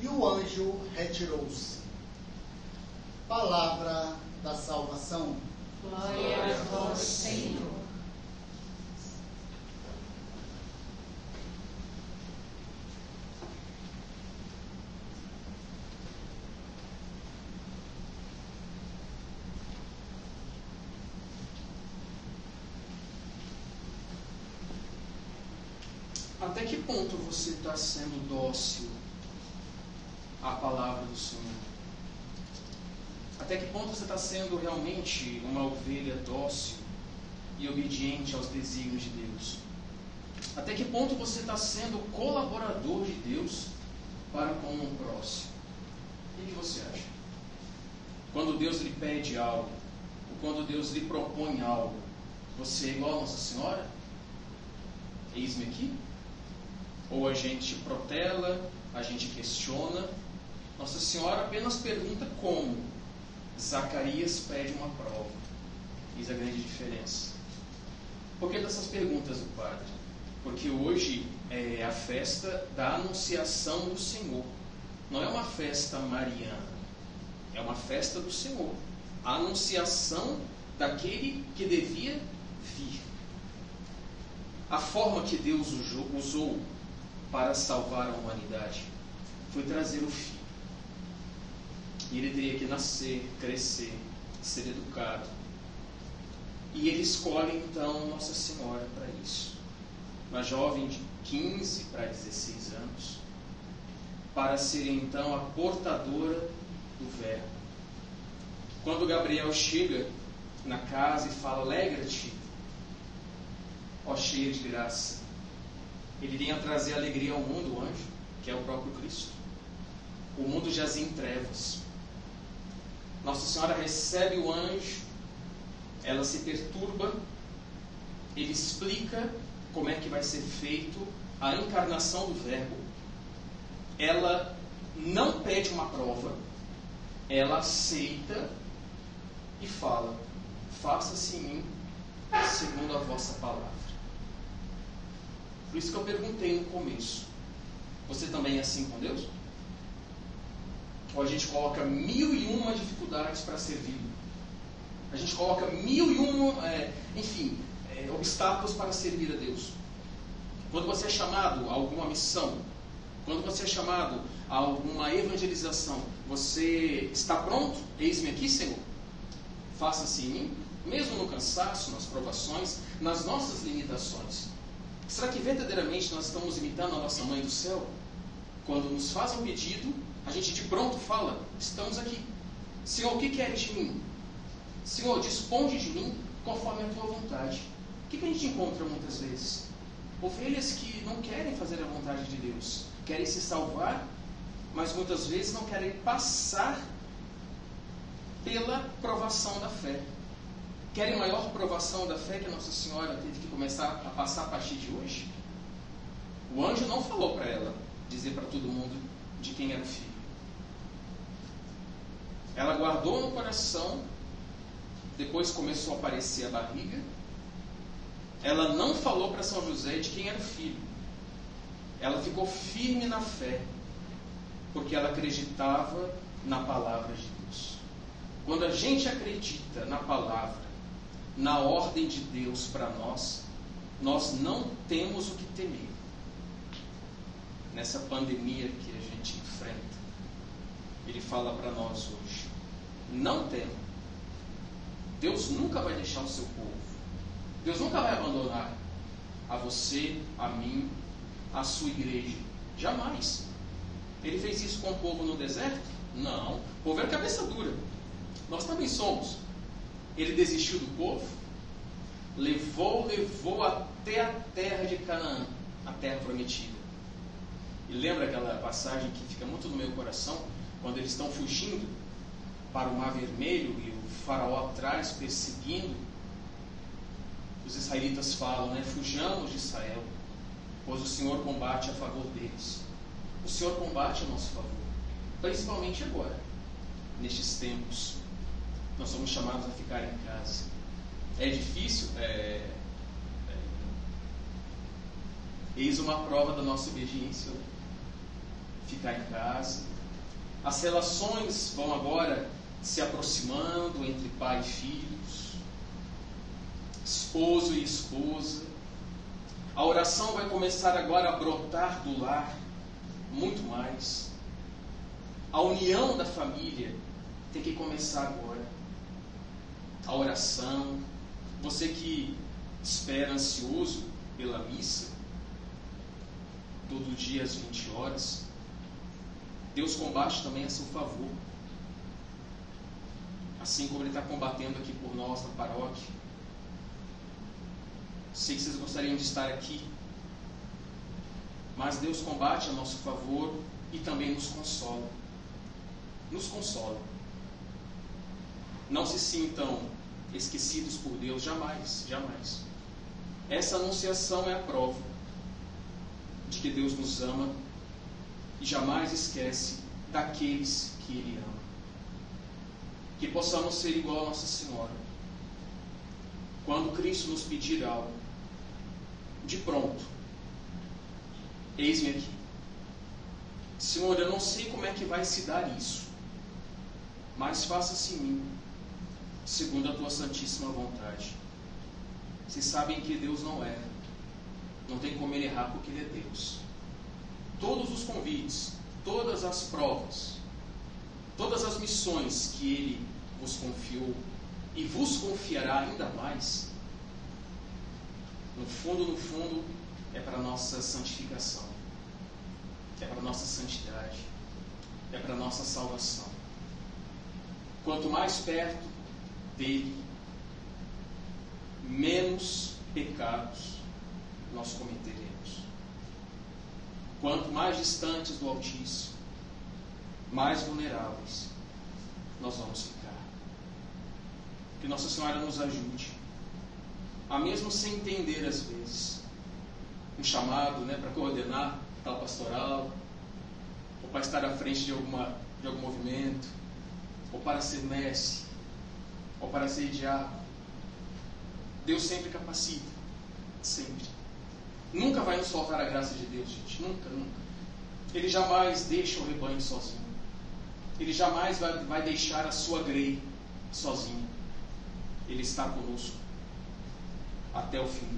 E o anjo retirou-se. Palavra da salvação. Glória a vós, Senhor. Até que ponto você está sendo dócil à palavra do Senhor? Até que ponto você está sendo realmente uma ovelha dócil e obediente aos desígnios de Deus? Até que ponto você está sendo colaborador de Deus para com o próximo? O que você acha? Quando Deus lhe pede algo, ou quando Deus lhe propõe algo, você é igual a Nossa Senhora? Eis-me aqui? Ou a gente protela, a gente questiona. Nossa Senhora apenas pergunta como. Zacarias pede uma prova. Eis a grande diferença. Por que dessas perguntas do Padre? Porque hoje é a festa da Anunciação do Senhor. Não é uma festa mariana. É uma festa do Senhor. A anunciação daquele que devia vir. A forma que Deus usou para salvar a humanidade foi trazer o filho. E ele teria que nascer, crescer, ser educado. E ele escolhe então Nossa Senhora para isso. Uma jovem de 15 para 16 anos, para ser então a portadora do Verbo. Quando Gabriel chega na casa e fala: Alegra-te, ó cheia de graça, ele vem a trazer alegria ao mundo, o anjo, que é o próprio Cristo. O mundo jazia em trevas. Nossa Senhora recebe o anjo, ela se perturba, ele explica como é que vai ser feito a encarnação do Verbo. Ela não pede uma prova, ela aceita e fala: Faça-se em mim segundo a vossa palavra. Por isso que eu perguntei no começo: Você também é assim com Deus? Ou a gente coloca mil e uma dificuldades para servir. A gente coloca mil e um, é, enfim, é, obstáculos para servir a Deus. Quando você é chamado a alguma missão, quando você é chamado a alguma evangelização, você está pronto? Eis-me aqui, Senhor. Faça-se em mim, mesmo no cansaço, nas provações, nas nossas limitações. Será que verdadeiramente nós estamos imitando a nossa mãe do céu? Quando nos faz um pedido, a gente de pronto fala: Estamos aqui. Senhor, o que queres de mim? Senhor, disponde de mim conforme a tua vontade. O que, que a gente encontra muitas vezes? Ovelhas que não querem fazer a vontade de Deus, querem se salvar, mas muitas vezes não querem passar pela provação da fé. Querem maior provação da fé que Nossa Senhora teve que começar a passar a partir de hoje? O anjo não falou para ela dizer para todo mundo de quem era o filho. Ela guardou no coração, depois começou a aparecer a barriga. Ela não falou para São José de quem era o filho. Ela ficou firme na fé, porque ela acreditava na palavra de Deus. Quando a gente acredita na palavra, na ordem de Deus para nós, nós não temos o que temer. Nessa pandemia que a gente enfrenta, ele fala para nós hoje: não tema. Deus nunca vai deixar o seu povo. Deus nunca vai abandonar a você, a mim, a sua igreja. Jamais. Ele fez isso com o povo no deserto? Não. O povo era cabeça dura. Nós também somos. Ele desistiu do povo, levou, levou até a terra de Canaã, a terra prometida. E lembra aquela passagem que fica muito no meu coração, quando eles estão fugindo para o Mar Vermelho e o faraó atrás perseguindo? Os israelitas falam, né? Fujamos de Israel, pois o Senhor combate a favor deles. O Senhor combate a nosso favor, principalmente agora, nestes tempos. Nós somos chamados a ficar em casa. É difícil? É, é, eis uma prova da nossa obediência. Ficar em casa. As relações vão agora se aproximando entre pai e filhos, esposo e esposa. A oração vai começar agora a brotar do lar muito mais. A união da família tem que começar agora. A oração. Você que espera ansioso pela missa, todo dia às 20 horas, Deus combate também a seu favor. Assim como Ele está combatendo aqui por nós na paróquia. Sei que vocês gostariam de estar aqui, mas Deus combate a nosso favor e também nos consola. Nos consola. Não se sintam esquecidos por Deus, jamais, jamais. Essa anunciação é a prova de que Deus nos ama e jamais esquece daqueles que Ele ama. Que possamos ser igual a Nossa Senhora. Quando Cristo nos pedir algo, de pronto, Eis-me aqui. Senhor, eu não sei como é que vai se dar isso, mas faça-se em mim, segundo a tua santíssima vontade. Vocês sabem que Deus não erra, não tem como ele errar porque ele é Deus. Todos os convites, todas as provas, todas as missões que ele vos confiou e vos confiará ainda mais, no fundo, no fundo, é para a nossa santificação, é para a nossa santidade, é para a nossa salvação. Quanto mais perto dele, menos pecados nós cometeremos. Quanto mais distantes do Altíssimo, mais vulneráveis nós vamos ficar. Que Nossa Senhora nos ajude, a mesmo sem entender às vezes, um chamado né, para coordenar tal pastoral, ou para estar à frente de, alguma, de algum movimento, ou para ser mestre, ou para ser diácono. Deus sempre capacita, sempre. Nunca vai nos faltar a graça de Deus, gente. Nunca, nunca. Ele jamais deixa o rebanho sozinho. Ele jamais vai, vai deixar a sua grei sozinha. Ele está conosco até o fim.